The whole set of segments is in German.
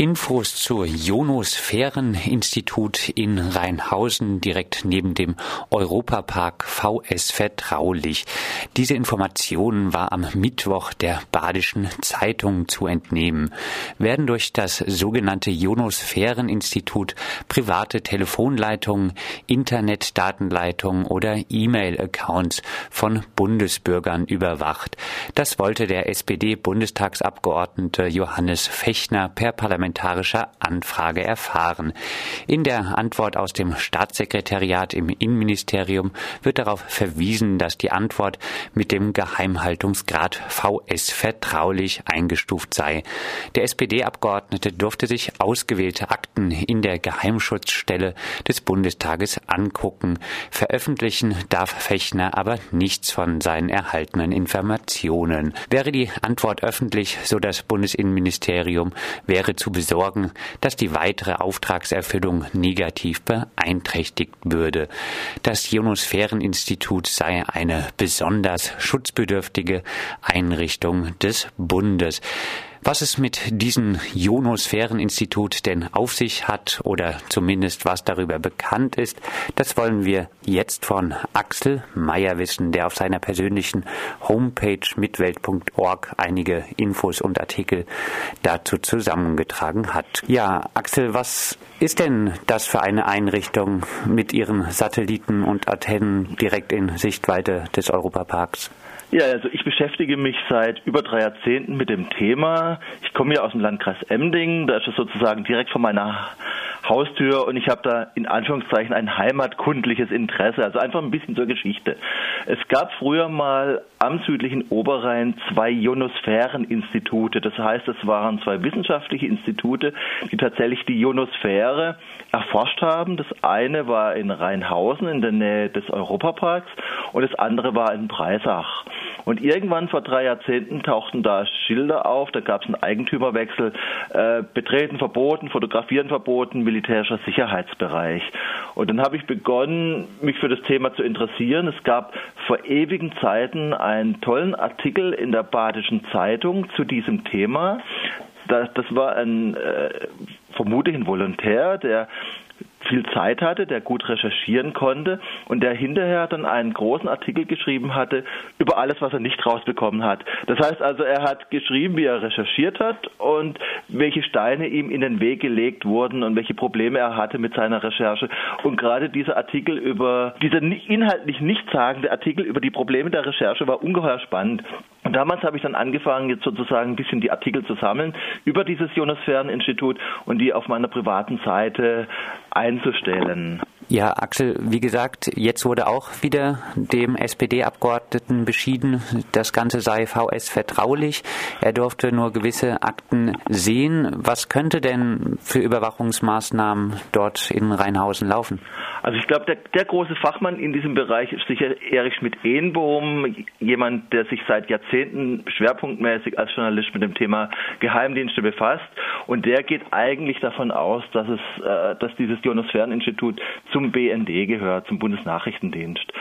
Infos zur Ionosphären-Institut in Rheinhausen direkt neben dem Europapark VS vertraulich. Diese Information war am Mittwoch der Badischen Zeitung zu entnehmen. Werden durch das sogenannte Ionosphären-Institut private Telefonleitungen, Internetdatenleitungen oder E-Mail-Accounts von Bundesbürgern überwacht. Das wollte der SPD-Bundestagsabgeordnete Johannes Fechner per Parlament parlamentarischer Anfrage erfahren. In der Antwort aus dem Staatssekretariat im Innenministerium wird darauf verwiesen, dass die Antwort mit dem Geheimhaltungsgrad VS vertraulich eingestuft sei. Der SPD-Abgeordnete durfte sich ausgewählte Akten in der Geheimschutzstelle des Bundestages angucken. Veröffentlichen darf Fechner aber nichts von seinen erhaltenen Informationen. Wäre die Antwort öffentlich, so das Bundesinnenministerium, wäre zu besorgen, dass die weitere Auftragserfüllung negativ beeinträchtigt würde. Das Ionosphäreninstitut sei eine besonders schutzbedürftige Einrichtung des Bundes. Was es mit diesem Ionosphäreninstitut denn auf sich hat oder zumindest was darüber bekannt ist, das wollen wir jetzt von Axel Meyer wissen, der auf seiner persönlichen Homepage mitwelt.org einige Infos und Artikel dazu zusammengetragen hat. Ja, Axel, was ist denn das für eine Einrichtung mit ihren Satelliten und Antennen direkt in Sichtweite des Europaparks? Ja, also ich beschäftige mich seit über drei Jahrzehnten mit dem Thema. Ich komme ja aus dem Landkreis Emding, da ist es sozusagen direkt vor meiner Haustür und ich habe da in Anführungszeichen ein heimatkundliches Interesse, also einfach ein bisschen zur Geschichte. Es gab früher mal am südlichen Oberrhein zwei Ionosphäreninstitute, das heißt, es waren zwei wissenschaftliche Institute, die tatsächlich die Ionosphäre erforscht haben. Das eine war in Rheinhausen in der Nähe des Europaparks und das andere war in Breisach. Und irgendwann vor drei Jahrzehnten tauchten da Schilder auf, da gab es einen Eigentümerwechsel, äh, betreten verboten, fotografieren verboten, militärischer Sicherheitsbereich. Und dann habe ich begonnen, mich für das Thema zu interessieren. Es gab vor ewigen Zeiten einen tollen Artikel in der Badischen Zeitung zu diesem Thema. Das, das war ein äh, vermutlich ein Volontär, der viel Zeit hatte, der gut recherchieren konnte und der hinterher dann einen großen Artikel geschrieben hatte über alles, was er nicht rausbekommen hat. Das heißt also, er hat geschrieben, wie er recherchiert hat und welche Steine ihm in den Weg gelegt wurden und welche Probleme er hatte mit seiner Recherche. Und gerade dieser Artikel über, dieser inhaltlich nichtssagende Artikel über die Probleme der Recherche war ungeheuer spannend. Und damals habe ich dann angefangen, jetzt sozusagen ein bisschen die Artikel zu sammeln über dieses Ionosphäreninstitut und die auf meiner privaten Seite einzustellen. Ja, Axel, wie gesagt, jetzt wurde auch wieder dem SPD-Abgeordneten beschieden, das Ganze sei VS vertraulich. Er durfte nur gewisse Akten sehen. Was könnte denn für Überwachungsmaßnahmen dort in Rheinhausen laufen? Also ich glaube, der, der, große Fachmann in diesem Bereich ist sicher Erich Schmidt-Ehnbohm, jemand, der sich seit Jahrzehnten schwerpunktmäßig als Journalist mit dem Thema Geheimdienste befasst. Und der geht eigentlich davon aus, dass es, äh, dass dieses Ionosphäreninstitut zum BND gehört, zum Bundesnachrichtendienst.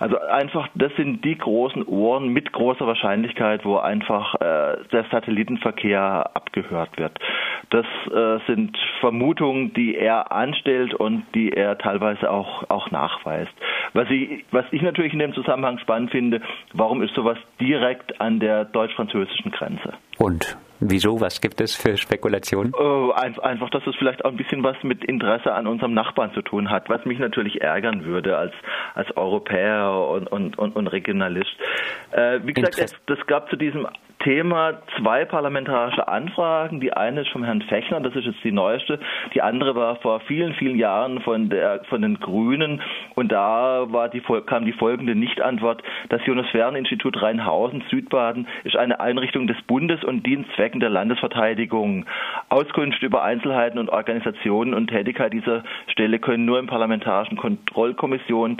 Also einfach, das sind die großen Ohren mit großer Wahrscheinlichkeit, wo einfach äh, der Satellitenverkehr abgehört wird. Das äh, sind Vermutungen, die er anstellt und die er teilweise auch, auch nachweist. Was ich, was ich natürlich in dem Zusammenhang spannend finde, warum ist sowas direkt an der deutsch-französischen Grenze? Und Wieso? Was gibt es für Spekulationen? Oh, einfach, dass es vielleicht auch ein bisschen was mit Interesse an unserem Nachbarn zu tun hat, was mich natürlich ärgern würde als, als Europäer und, und, und, und Regionalist. Äh, wie gesagt, es, das gab zu diesem Thema zwei parlamentarische Anfragen. Die eine ist vom Herrn Fechner, das ist jetzt die neueste. Die andere war vor vielen, vielen Jahren von, der, von den Grünen. Und da war die, kam die folgende Nichtantwort. Das Ionosphäreninstitut Rheinhausen, Südbaden, ist eine Einrichtung des Bundes und dient Zwecken der Landesverteidigung. Auskunft über Einzelheiten und Organisationen und Tätigkeit dieser Stelle können nur im Parlamentarischen Kontrollkommission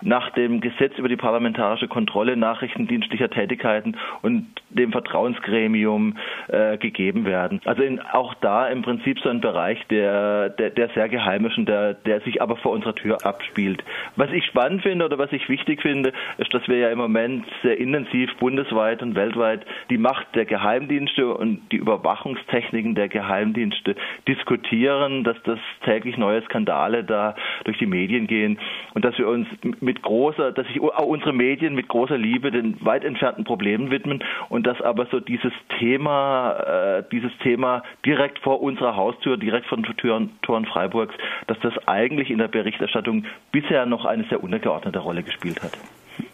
nach dem Gesetz über die parlamentarische Kontrolle nachrichtendienstlicher Tätigkeiten und dem Vertrauensgremium äh, gegeben werden. Also in, auch da im Prinzip so ein Bereich, der, der, der sehr geheim ist und der, der sich aber vor unserer Tür abspielt. Was ich spannend finde oder was ich wichtig finde, ist, dass wir ja im Moment sehr intensiv bundesweit und weltweit die Macht der Geheimdienste und die Überwachungstechniken der Geheimdienste diskutieren, dass das täglich neue Skandale da durch die Medien gehen und dass wir uns mit großer, dass sich auch unsere Medien mit großer Liebe den weit entfernten Problemen widmen und dass aber so dieses Thema, äh, dieses Thema direkt vor unserer Haustür, direkt von den Toren, Toren Freiburgs, dass das eigentlich in der Berichterstattung bisher noch eine sehr untergeordnete Rolle gespielt hat.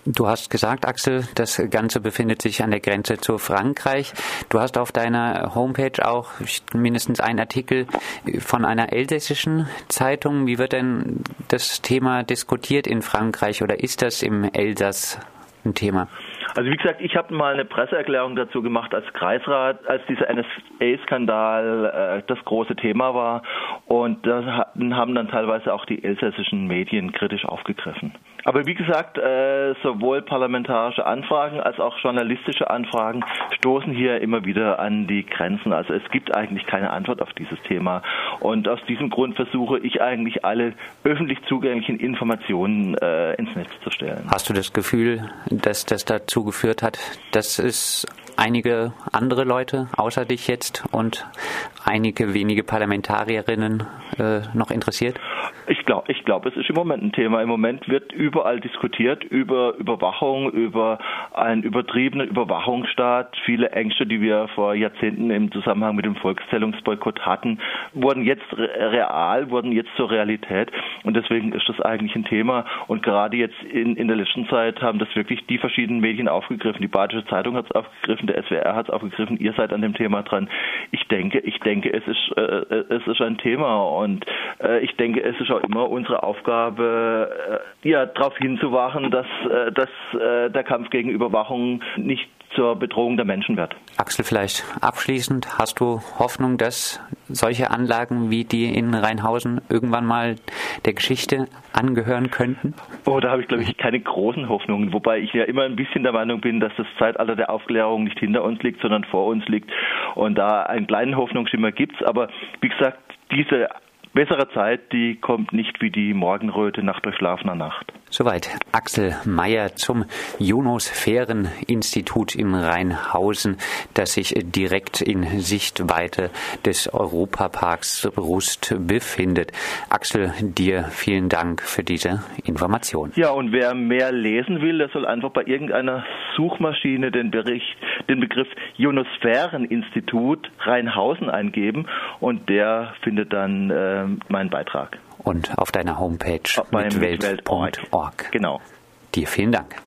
Du hast gesagt, Axel, das Ganze befindet sich an der Grenze zu Frankreich. Du hast auf deiner Homepage auch mindestens einen Artikel von einer elsässischen Zeitung. Wie wird denn das Thema diskutiert in Frankreich oder ist das im Elsass ein Thema? Also wie gesagt, ich habe mal eine Presseerklärung dazu gemacht als Kreisrat, als dieser NSA-Skandal äh, das große Thema war. Und da haben dann teilweise auch die elsässischen Medien kritisch aufgegriffen. Aber wie gesagt, äh, sowohl parlamentarische Anfragen als auch journalistische Anfragen stoßen hier immer wieder an die Grenzen. Also es gibt eigentlich keine Antwort auf dieses Thema. Und aus diesem Grund versuche ich eigentlich alle öffentlich zugänglichen Informationen äh, ins Netz zu stellen. Hast du das Gefühl, dass das dazu geführt hat, dass es einige andere Leute außer dich jetzt und einige wenige Parlamentarierinnen äh, noch interessiert? Ich glaube, ich glaube, es ist im Moment ein Thema. Im Moment wird überall diskutiert über Überwachung, über einen übertriebenen Überwachungsstaat. Viele Ängste, die wir vor Jahrzehnten im Zusammenhang mit dem Volkszählungsboykott hatten, wurden jetzt real, wurden jetzt zur Realität. Und deswegen ist das eigentlich ein Thema. Und gerade jetzt in, in der letzten Zeit haben das wirklich die verschiedenen Medien aufgegriffen. Die Badische Zeitung hat es aufgegriffen, der SWR hat es aufgegriffen. Ihr seid an dem Thema dran. Ich denke, ich denke, es ist, äh, es ist ein Thema. Und äh, ich denke, es ist auch immer unsere Aufgabe, äh, ja, darauf hinzuwachen, dass, äh, dass äh, der Kampf gegen Überwachung nicht zur Bedrohung der Menschen wird. Axel, vielleicht abschließend, hast du Hoffnung, dass solche Anlagen wie die in Rheinhausen irgendwann mal der Geschichte angehören könnten? Oh, da habe ich, glaube ich, keine großen Hoffnungen, wobei ich ja immer ein bisschen der Meinung bin, dass das Zeitalter der Aufklärung nicht hinter uns liegt, sondern vor uns liegt und da einen kleinen Hoffnungsschimmer gibt es. Aber wie gesagt, diese bessere Zeit, die kommt nicht wie die Morgenröte nach durchschlafener Nacht. Soweit Axel Mayer zum Ionosphären-Institut in Rheinhausen, das sich direkt in Sichtweite des Europaparks Rust befindet. Axel, dir vielen Dank für diese Information. Ja, und wer mehr lesen will, der soll einfach bei irgendeiner Suchmaschine den Bericht, den Begriff Ionosphären-Institut Rheinhausen eingeben und der findet dann äh, meinen Beitrag und auf deiner Homepage mitwelt.org. Genau. Dir vielen Dank.